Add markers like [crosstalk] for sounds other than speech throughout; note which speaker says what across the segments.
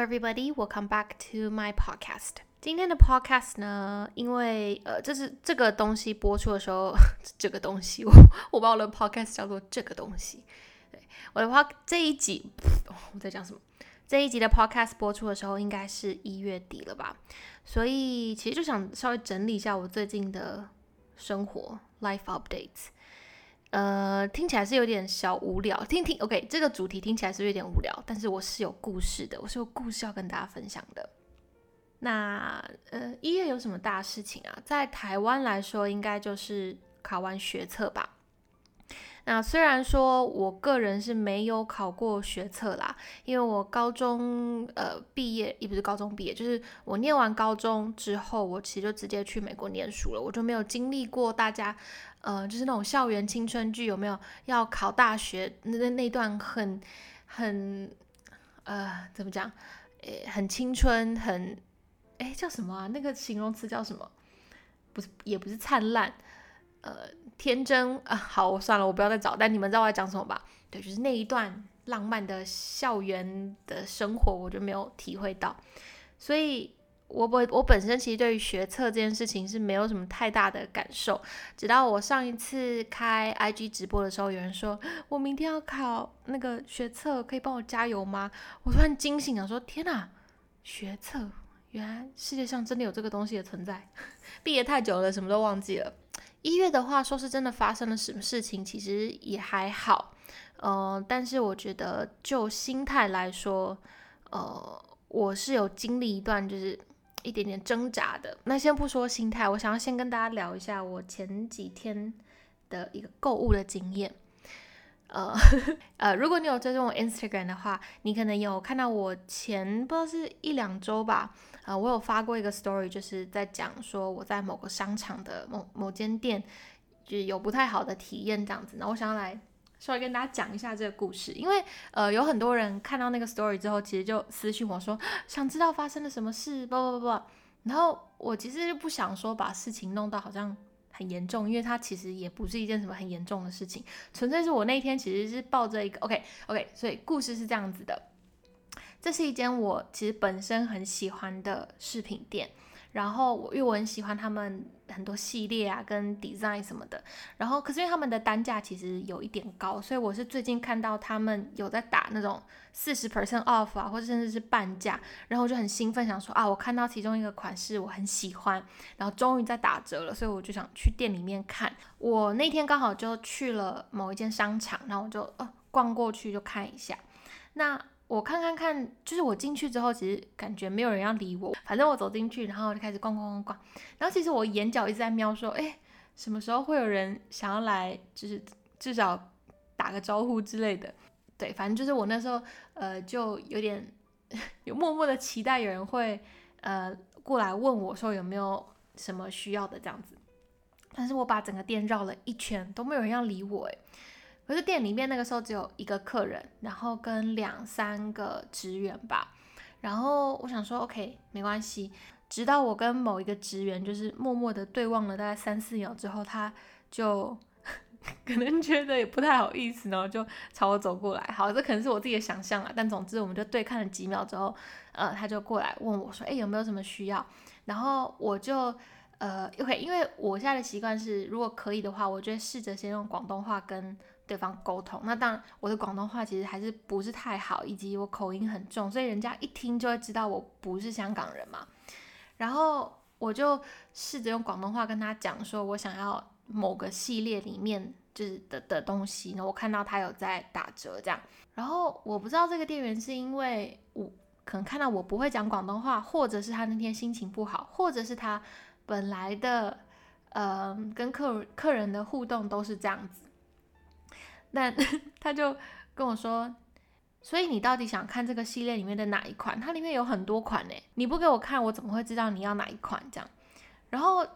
Speaker 1: everybody. Welcome back to my podcast. 今天的 podcast 呢，因为呃，这是这个东西播出的时候，[laughs] 这个东西我我把我的 podcast 叫做这个东西。对，我的 pod 这一集 [laughs] 我在讲什么？这一集的 podcast 播出的时候，应该是一月底了吧？所以其实就想稍微整理一下我最近的生活 life updates。呃，听起来是有点小无聊。听听，OK，这个主题听起来是有点无聊，但是我是有故事的，我是有故事要跟大家分享的。那呃，一月有什么大事情啊？在台湾来说，应该就是考完学测吧。那虽然说我个人是没有考过学测啦，因为我高中呃毕业，也不是高中毕业，就是我念完高中之后，我其实就直接去美国念书了，我就没有经历过大家呃就是那种校园青春剧有没有要考大学那那那段很很呃怎么讲，诶很青春很诶叫什么啊？那个形容词叫什么？不是也不是灿烂，呃。天真啊，好，我算了，我不要再找。但你们知道我在讲什么吧？对，就是那一段浪漫的校园的生活，我就没有体会到。所以，我我我本身其实对于学测这件事情是没有什么太大的感受。直到我上一次开 IG 直播的时候，有人说我明天要考那个学测，可以帮我加油吗？我突然惊醒了，说天哪，学测，原来世界上真的有这个东西的存在。[laughs] 毕业太久了，什么都忘记了。一月的话，说是真的发生了什么事情，其实也还好，呃，但是我觉得就心态来说，呃，我是有经历一段就是一点点挣扎的。那先不说心态，我想要先跟大家聊一下我前几天的一个购物的经验。呃 [laughs] 呃，如果你有追踪我 Instagram 的话，你可能有看到我前不知道是一两周吧。呃，我有发过一个 story，就是在讲说我在某个商场的某某间店，就是有不太好的体验这样子。那我想要来稍微跟大家讲一下这个故事，因为呃有很多人看到那个 story 之后，其实就私信我说想知道发生了什么事，不不不不。然后我其实就不想说把事情弄到好像很严重，因为它其实也不是一件什么很严重的事情，纯粹是我那天其实是抱着一个 OK OK，所以故事是这样子的。这是一间我其实本身很喜欢的饰品店，然后我因为我很喜欢他们很多系列啊跟 design 什么的，然后可是因为他们的单价其实有一点高，所以我是最近看到他们有在打那种四十 percent off 啊，或者甚至是半价，然后我就很兴奋，想说啊，我看到其中一个款式我很喜欢，然后终于在打折了，所以我就想去店里面看。我那天刚好就去了某一间商场，然后我就呃逛过去就看一下，那。我看看看，就是我进去之后，其实感觉没有人要理我。反正我走进去，然后就开始逛逛逛逛。然后其实我眼角一直在瞄，说，哎，什么时候会有人想要来，就是至少打个招呼之类的。对，反正就是我那时候，呃，就有点 [laughs] 有默默的期待有人会，呃，过来问我说有没有什么需要的这样子。但是我把整个店绕了一圈，都没有人要理我，哎。可是店里面那个时候只有一个客人，然后跟两三个职员吧。然后我想说，OK，没关系。直到我跟某一个职员就是默默的对望了大概三四秒之后，他就 [laughs] 可能觉得也不太好意思，然后就朝我走过来。好，这可能是我自己的想象啊。但总之，我们就对看了几秒之后，呃，他就过来问我说：“哎，有没有什么需要？”然后我就呃，OK，因为我现在的习惯是，如果可以的话，我就试着先用广东话跟。对方沟通，那当然我的广东话其实还是不是太好，以及我口音很重，所以人家一听就会知道我不是香港人嘛。然后我就试着用广东话跟他讲说，我想要某个系列里面就是的的东西，那我看到他有在打折这样。然后我不知道这个店员是因为我可能看到我不会讲广东话，或者是他那天心情不好，或者是他本来的呃跟客客人的互动都是这样子。但 [laughs] 他就跟我说，所以你到底想看这个系列里面的哪一款？它里面有很多款呢，你不给我看，我怎么会知道你要哪一款？这样，然后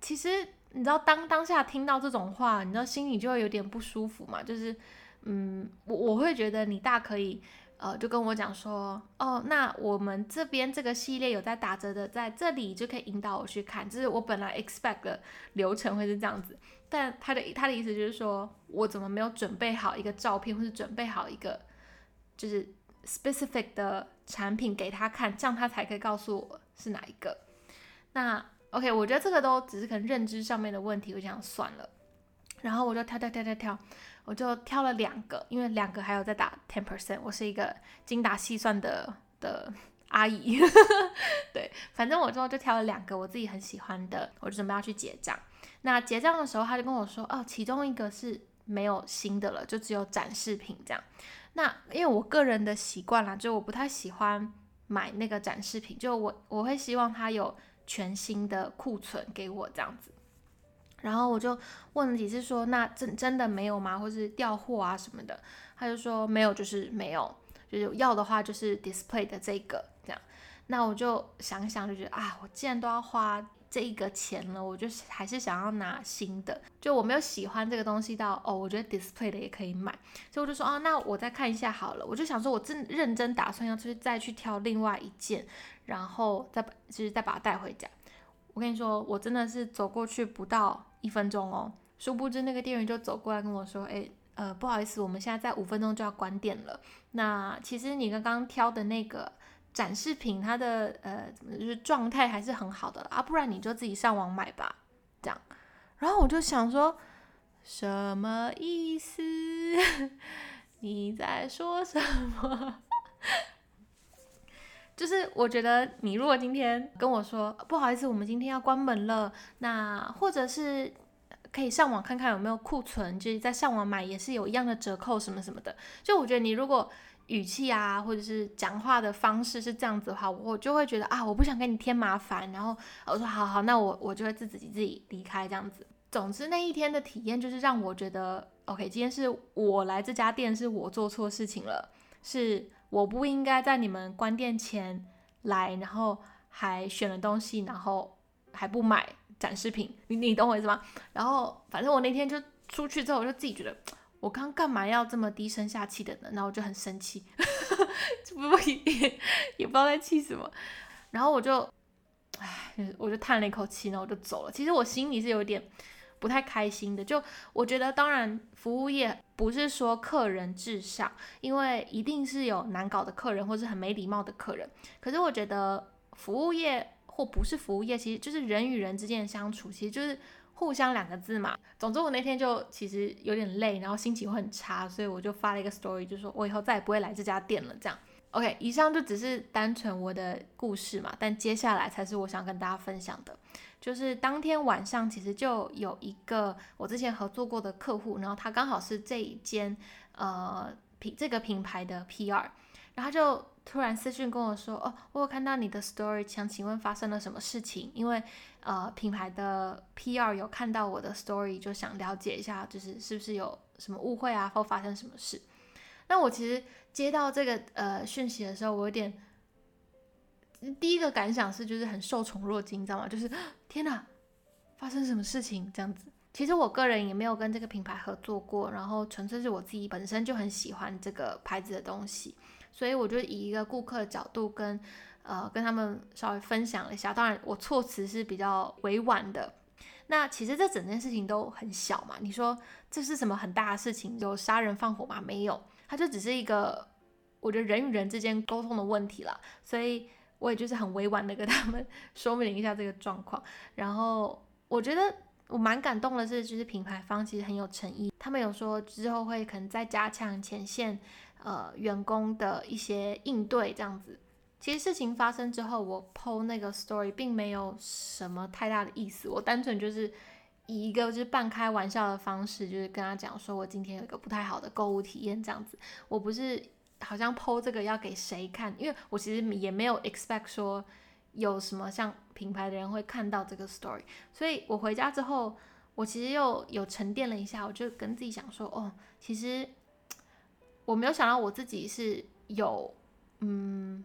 Speaker 1: 其实你知道，当当下听到这种话，你知道心里就会有点不舒服嘛，就是，嗯，我我会觉得你大可以。呃，就跟我讲说，哦，那我们这边这个系列有在打折的，在这里就可以引导我去看。就是我本来 expect 的流程会是这样子，但他的他的意思就是说我怎么没有准备好一个照片，或是准备好一个就是 specific 的产品给他看，这样他才可以告诉我是哪一个。那 OK，我觉得这个都只是可能认知上面的问题，我想算了。然后我就挑挑挑挑挑，我就挑了两个，因为两个还有在打 ten percent，我是一个精打细算的的阿姨。[laughs] 对，反正我之后就挑了两个我自己很喜欢的，我就准备要去结账。那结账的时候，他就跟我说，哦，其中一个是没有新的了，就只有展示品这样。那因为我个人的习惯啦，就我不太喜欢买那个展示品，就我我会希望他有全新的库存给我这样子。然后我就问了几次，说那真真的没有吗？或是调货啊什么的？他就说没有，就是没有，就是要的话就是 display 的这个这样。那我就想想，就觉得啊，我既然都要花。这一个钱了，我就还是想要拿新的，就我没有喜欢这个东西到哦，我觉得 display 的也可以买，所以我就说啊，那我再看一下好了。我就想说，我真认真打算要出去再去挑另外一件，然后再就是再把它带回家。我跟你说，我真的是走过去不到一分钟哦，殊不知那个店员就走过来跟我说，哎，呃，不好意思，我们现在在五分钟就要关店了。那其实你刚刚挑的那个。展示品它的呃就是状态还是很好的啊，不然你就自己上网买吧，这样。然后我就想说，什么意思？[laughs] 你在说什么？[laughs] 就是我觉得你如果今天跟我说不好意思，我们今天要关门了，那或者是可以上网看看有没有库存，就是在上网买也是有一样的折扣什么什么的。就我觉得你如果。语气啊，或者是讲话的方式是这样子的话，我就会觉得啊，我不想给你添麻烦。然后我说好好，那我我就会自己自己离开这样子。总之那一天的体验就是让我觉得，OK，今天是我来这家店，是我做错事情了，是我不应该在你们关店前来，然后还选了东西，然后还不买展示品。你你懂我意思吗？然后反正我那天就出去之后，我就自己觉得。我刚干嘛要这么低声下气的呢？然后我就很生气，[laughs] 不也 [laughs] 也不知道在气什么。然后我就，唉，我就叹了一口气，然后我就走了。其实我心里是有点不太开心的。就我觉得，当然服务业不是说客人至上，因为一定是有难搞的客人或是很没礼貌的客人。可是我觉得服务业或不是服务业，其实就是人与人之间的相处，其实就是。互相两个字嘛。总之我那天就其实有点累，然后心情会很差，所以我就发了一个 story，就说我以后再也不会来这家店了。这样，OK，以上就只是单纯我的故事嘛。但接下来才是我想跟大家分享的，就是当天晚上其实就有一个我之前合作过的客户，然后他刚好是这一间呃品这个品牌的 PR，然后就。突然私讯跟我说：“哦，我有看到你的 story，想请问发生了什么事情？因为呃，品牌的 PR 有看到我的 story，就想了解一下，就是是不是有什么误会啊，或发生什么事？那我其实接到这个呃讯息的时候，我有点第一个感想是，就是很受宠若惊，你知道吗？就是天哪，发生什么事情这样子？其实我个人也没有跟这个品牌合作过，然后纯粹是我自己本身就很喜欢这个牌子的东西。”所以我就以一个顾客的角度跟，呃，跟他们稍微分享了一下。当然，我措辞是比较委婉的。那其实这整件事情都很小嘛。你说这是什么很大的事情？有杀人放火吗？没有，它就只是一个我觉得人与人之间沟通的问题啦。所以我也就是很委婉的跟他们 [laughs] 说明一下这个状况。然后我觉得我蛮感动的是，就是品牌方其实很有诚意，他们有说之后会可能再加强前线。呃，员工的一些应对这样子，其实事情发生之后，我 PO 那个 story 并没有什么太大的意思，我单纯就是以一个就是半开玩笑的方式，就是跟他讲说我今天有一个不太好的购物体验这样子，我不是好像 PO 这个要给谁看，因为我其实也没有 expect 说有什么像品牌的人会看到这个 story，所以我回家之后，我其实又有沉淀了一下，我就跟自己讲说，哦，其实。我没有想到我自己是有，嗯，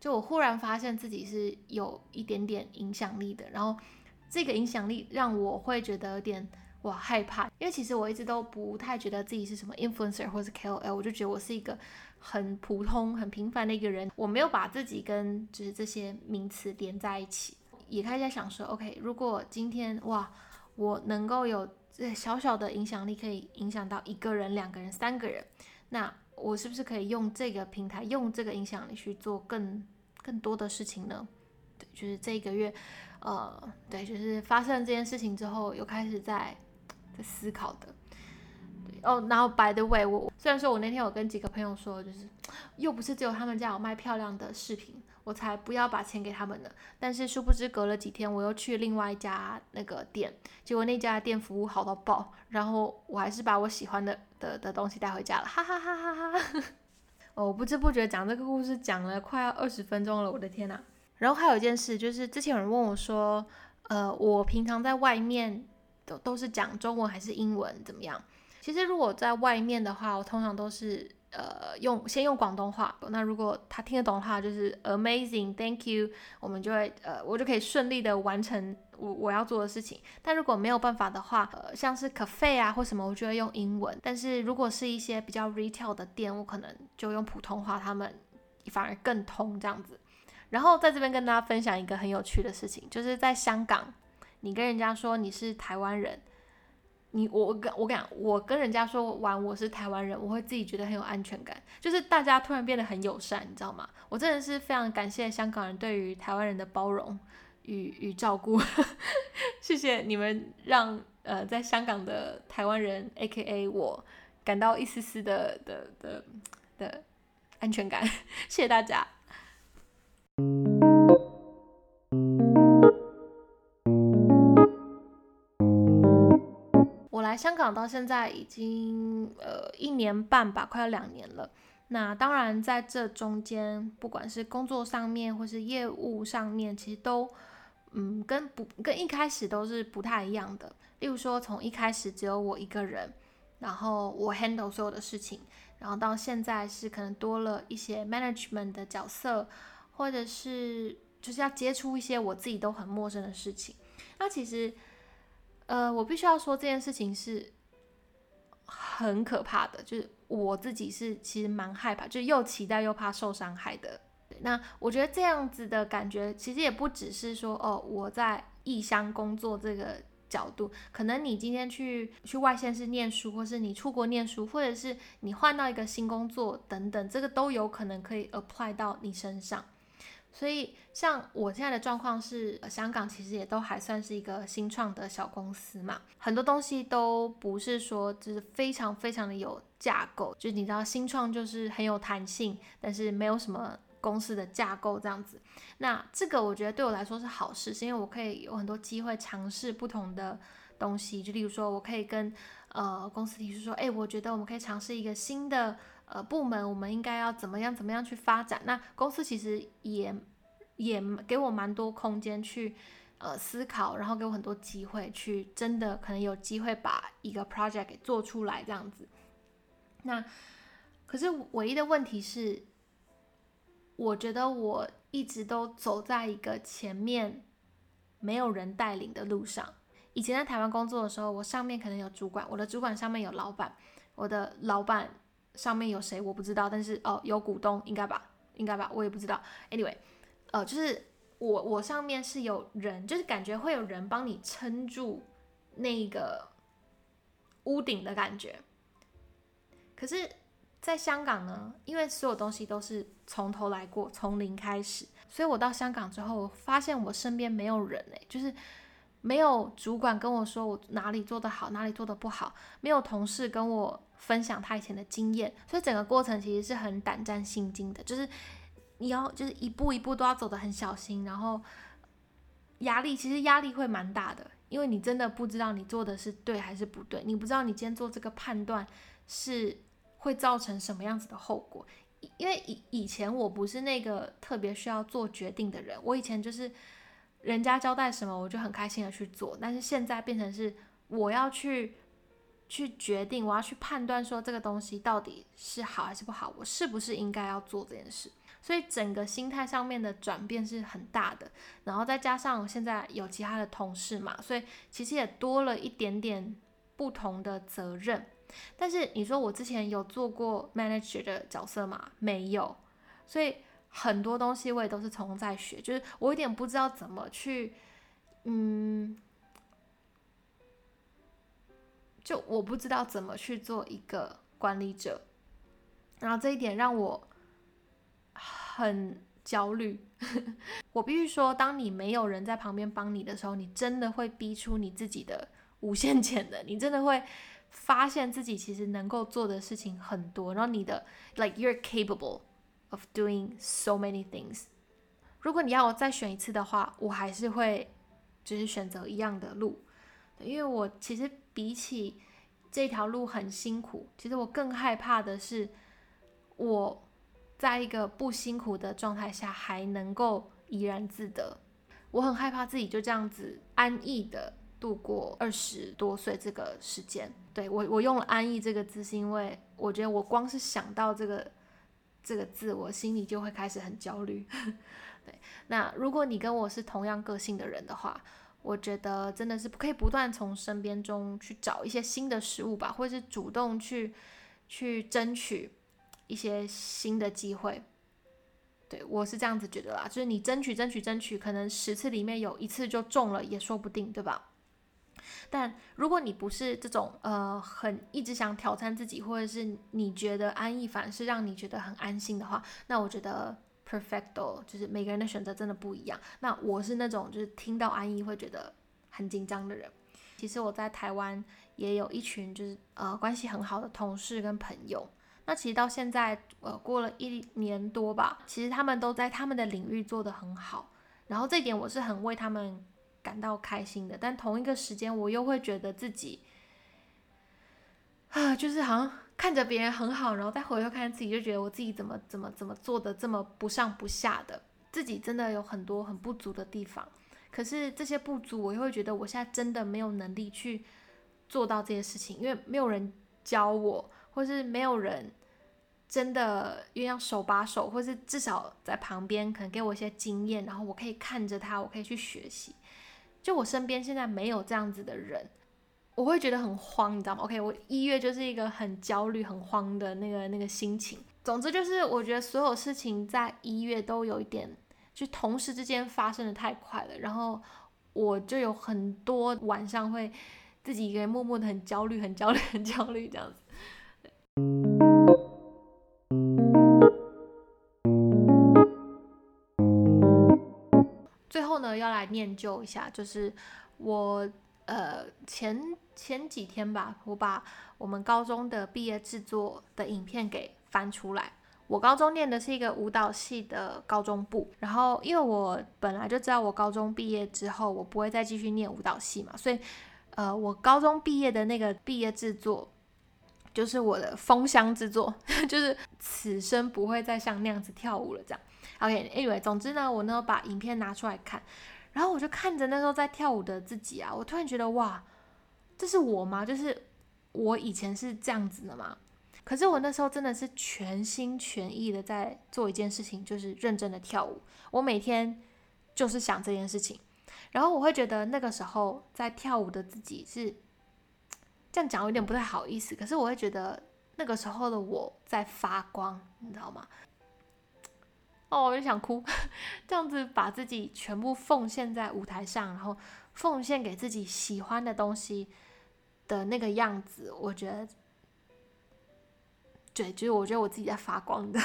Speaker 1: 就我忽然发现自己是有一点点影响力的，然后这个影响力让我会觉得有点哇害怕，因为其实我一直都不太觉得自己是什么 influencer 或是 KOL，我就觉得我是一个很普通、很平凡的一个人，我没有把自己跟就是这些名词连在一起，也开始在想说，OK，如果今天哇，我能够有。这小小的影响力可以影响到一个人、两个人、三个人，那我是不是可以用这个平台，用这个影响力去做更更多的事情呢？对，就是这一个月，呃，对，就是发生这件事情之后，又开始在在思考的。哦，然后 by the way，我虽然说我那天有跟几个朋友说，就是又不是只有他们家有卖漂亮的饰品。我才不要把钱给他们呢。但是殊不知，隔了几天，我又去另外一家那个店，结果那家店服务好到爆，然后我还是把我喜欢的的的东西带回家了，哈哈哈哈哈哈。[laughs] 哦，不知不觉讲这个故事讲了快要二十分钟了，我的天呐！然后还有一件事，就是之前有人问我说，呃，我平常在外面都都是讲中文还是英文怎么样？其实如果在外面的话，我通常都是。呃，用先用广东话。那如果他听得懂的话，就是 amazing，thank you，我们就会呃，我就可以顺利的完成我我要做的事情。但如果没有办法的话，呃，像是 cafe 啊或什么，我就会用英文。但是如果是一些比较 retail 的店，我可能就用普通话，他们反而更通这样子。然后在这边跟大家分享一个很有趣的事情，就是在香港，你跟人家说你是台湾人。你我我跟我讲，我跟人家说完我是台湾人，我会自己觉得很有安全感，就是大家突然变得很友善，你知道吗？我真的是非常感谢香港人对于台湾人的包容与与照顾，[laughs] 谢谢你们让呃在香港的台湾人 A K A 我感到一丝丝的的的的安全感，[laughs] 谢谢大家。来香港到现在已经呃一年半吧，快要两年了。那当然在这中间，不管是工作上面或是业务上面，其实都嗯跟不跟一开始都是不太一样的。例如说，从一开始只有我一个人，然后我 handle 所有的事情，然后到现在是可能多了一些 management 的角色，或者是就是要接触一些我自己都很陌生的事情。那其实。呃，我必须要说这件事情是很可怕的，就是我自己是其实蛮害怕，就又期待又怕受伤害的。那我觉得这样子的感觉，其实也不只是说哦，我在异乡工作这个角度，可能你今天去去外县市念书，或是你出国念书，或者是你换到一个新工作等等，这个都有可能可以 apply 到你身上。所以，像我现在的状况是，香港其实也都还算是一个新创的小公司嘛，很多东西都不是说就是非常非常的有架构，就是你知道新创就是很有弹性，但是没有什么公司的架构这样子。那这个我觉得对我来说是好事，是因为我可以有很多机会尝试不同的东西，就例如说我可以跟呃公司提出说，哎，我觉得我们可以尝试一个新的。呃，部门我们应该要怎么样怎么样去发展？那公司其实也也给我蛮多空间去呃思考，然后给我很多机会去真的可能有机会把一个 project 给做出来这样子。那可是唯一的问题是，我觉得我一直都走在一个前面没有人带领的路上。以前在台湾工作的时候，我上面可能有主管，我的主管上面有老板，我的老板。上面有谁我不知道，但是哦有股东应该吧，应该吧，我也不知道。Anyway，呃，就是我我上面是有人，就是感觉会有人帮你撑住那个屋顶的感觉。可是，在香港呢，因为所有东西都是从头来过，从零开始，所以我到香港之后，发现我身边没有人诶，就是没有主管跟我说我哪里做得好，哪里做得不好，没有同事跟我。分享他以前的经验，所以整个过程其实是很胆战心惊的，就是你要就是一步一步都要走得很小心，然后压力其实压力会蛮大的，因为你真的不知道你做的是对还是不对，你不知道你今天做这个判断是会造成什么样子的后果。因为以以前我不是那个特别需要做决定的人，我以前就是人家交代什么我就很开心的去做，但是现在变成是我要去。去决定，我要去判断说这个东西到底是好还是不好，我是不是应该要做这件事？所以整个心态上面的转变是很大的。然后再加上现在有其他的同事嘛，所以其实也多了一点点不同的责任。但是你说我之前有做过 manager 的角色吗？没有。所以很多东西我也都是从在学，就是我有点不知道怎么去，嗯。就我不知道怎么去做一个管理者，然后这一点让我很焦虑。[laughs] 我必须说，当你没有人在旁边帮你的时候，你真的会逼出你自己的无限潜能，你真的会发现自己其实能够做的事情很多，然后你的 like you're capable of doing so many things。如果你要我再选一次的话，我还是会就是选择一样的路，因为我其实比起这条路很辛苦，其实我更害怕的是我在一个不辛苦的状态下还能够怡然自得。我很害怕自己就这样子安逸的度过二十多岁这个时间。对我，我用了“安逸”这个字，是因为我觉得我光是想到这个这个字，我心里就会开始很焦虑。[laughs] 对，那如果你跟我是同样个性的人的话，我觉得真的是可以不断从身边中去找一些新的事物吧，或者是主动去去争取一些新的机会。对我是这样子觉得啦，就是你争取争取争取，可能十次里面有一次就中了也说不定，对吧？但如果你不是这种呃很一直想挑战自己，或者是你觉得安逸反是让你觉得很安心的话，那我觉得。Perfecto，就是每个人的选择真的不一样。那我是那种就是听到安逸会觉得很紧张的人。其实我在台湾也有一群就是呃关系很好的同事跟朋友。那其实到现在呃过了一年多吧，其实他们都在他们的领域做得很好。然后这点我是很为他们感到开心的。但同一个时间我又会觉得自己啊，就是好像。看着别人很好，然后再回头看自己，就觉得我自己怎么怎么怎么做的这么不上不下的，自己真的有很多很不足的地方。可是这些不足，我又会觉得我现在真的没有能力去做到这些事情，因为没有人教我，或是没有人真的愿意手把手，或是至少在旁边可能给我一些经验，然后我可以看着他，我可以去学习。就我身边现在没有这样子的人。我会觉得很慌，你知道吗？OK，我一月就是一个很焦虑、很慌的那个那个心情。总之就是，我觉得所有事情在一月都有一点，就同时之间发生的太快了。然后我就有很多晚上会自己一个人默默的很焦虑、很焦虑、很焦虑这样子。要来念旧一下，就是我。呃，前前几天吧，我把我们高中的毕业制作的影片给翻出来。我高中念的是一个舞蹈系的高中部，然后因为我本来就知道我高中毕业之后我不会再继续念舞蹈系嘛，所以呃，我高中毕业的那个毕业制作就是我的封箱之作，[laughs] 就是此生不会再像那样子跳舞了。这样，OK，Anyway，总之呢，我呢把影片拿出来看。然后我就看着那时候在跳舞的自己啊，我突然觉得哇，这是我吗？就是我以前是这样子的吗？可是我那时候真的是全心全意的在做一件事情，就是认真的跳舞。我每天就是想这件事情，然后我会觉得那个时候在跳舞的自己是这样讲有点不太好意思，可是我会觉得那个时候的我在发光，你知道吗？哦，我就想哭，[laughs] 这样子把自己全部奉献在舞台上，然后奉献给自己喜欢的东西的那个样子，我觉得，对，就是我觉得我自己在发光的。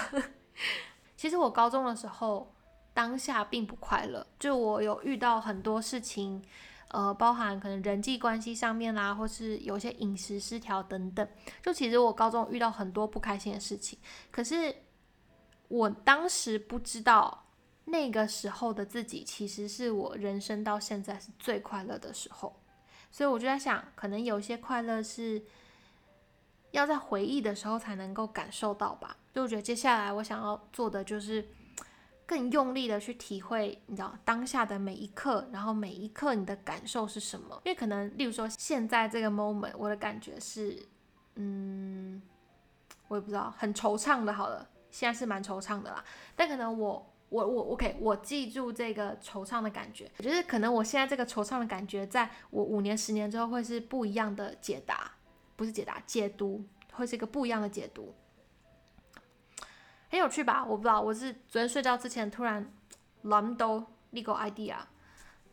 Speaker 1: [laughs] 其实我高中的时候，当下并不快乐，就我有遇到很多事情，呃，包含可能人际关系上面啦，或是有些饮食失调等等，就其实我高中遇到很多不开心的事情，可是。我当时不知道，那个时候的自己其实是我人生到现在是最快乐的时候，所以我就在想，可能有一些快乐是要在回忆的时候才能够感受到吧。就我觉得接下来我想要做的就是更用力的去体会，你知道当下的每一刻，然后每一刻你的感受是什么？因为可能，例如说现在这个 moment，我的感觉是，嗯，我也不知道，很惆怅的。好了。现在是蛮惆怅的啦，但可能我我我 OK，我记住这个惆怅的感觉。我觉得可能我现在这个惆怅的感觉，在我五年、十年之后会是不一样的解答，不是解答，解读会是一个不一样的解读，很有趣吧？我不知道，我是昨天睡觉之前突然諗到呢个 idea，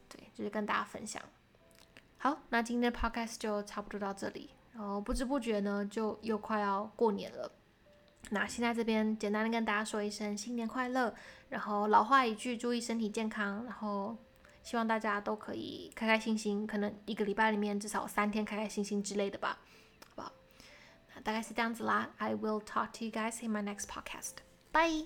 Speaker 1: 对，就是跟大家分享。好，那今天的 podcast 就差不多到这里，然后不知不觉呢，就又快要过年了。那现在这边简单的跟大家说一声新年快乐，然后老话一句，注意身体健康，然后希望大家都可以开开心心，可能一个礼拜里面至少三天开开心心之类的吧，好不好？那大概是这样子啦。I will talk to you guys in my next podcast. Bye.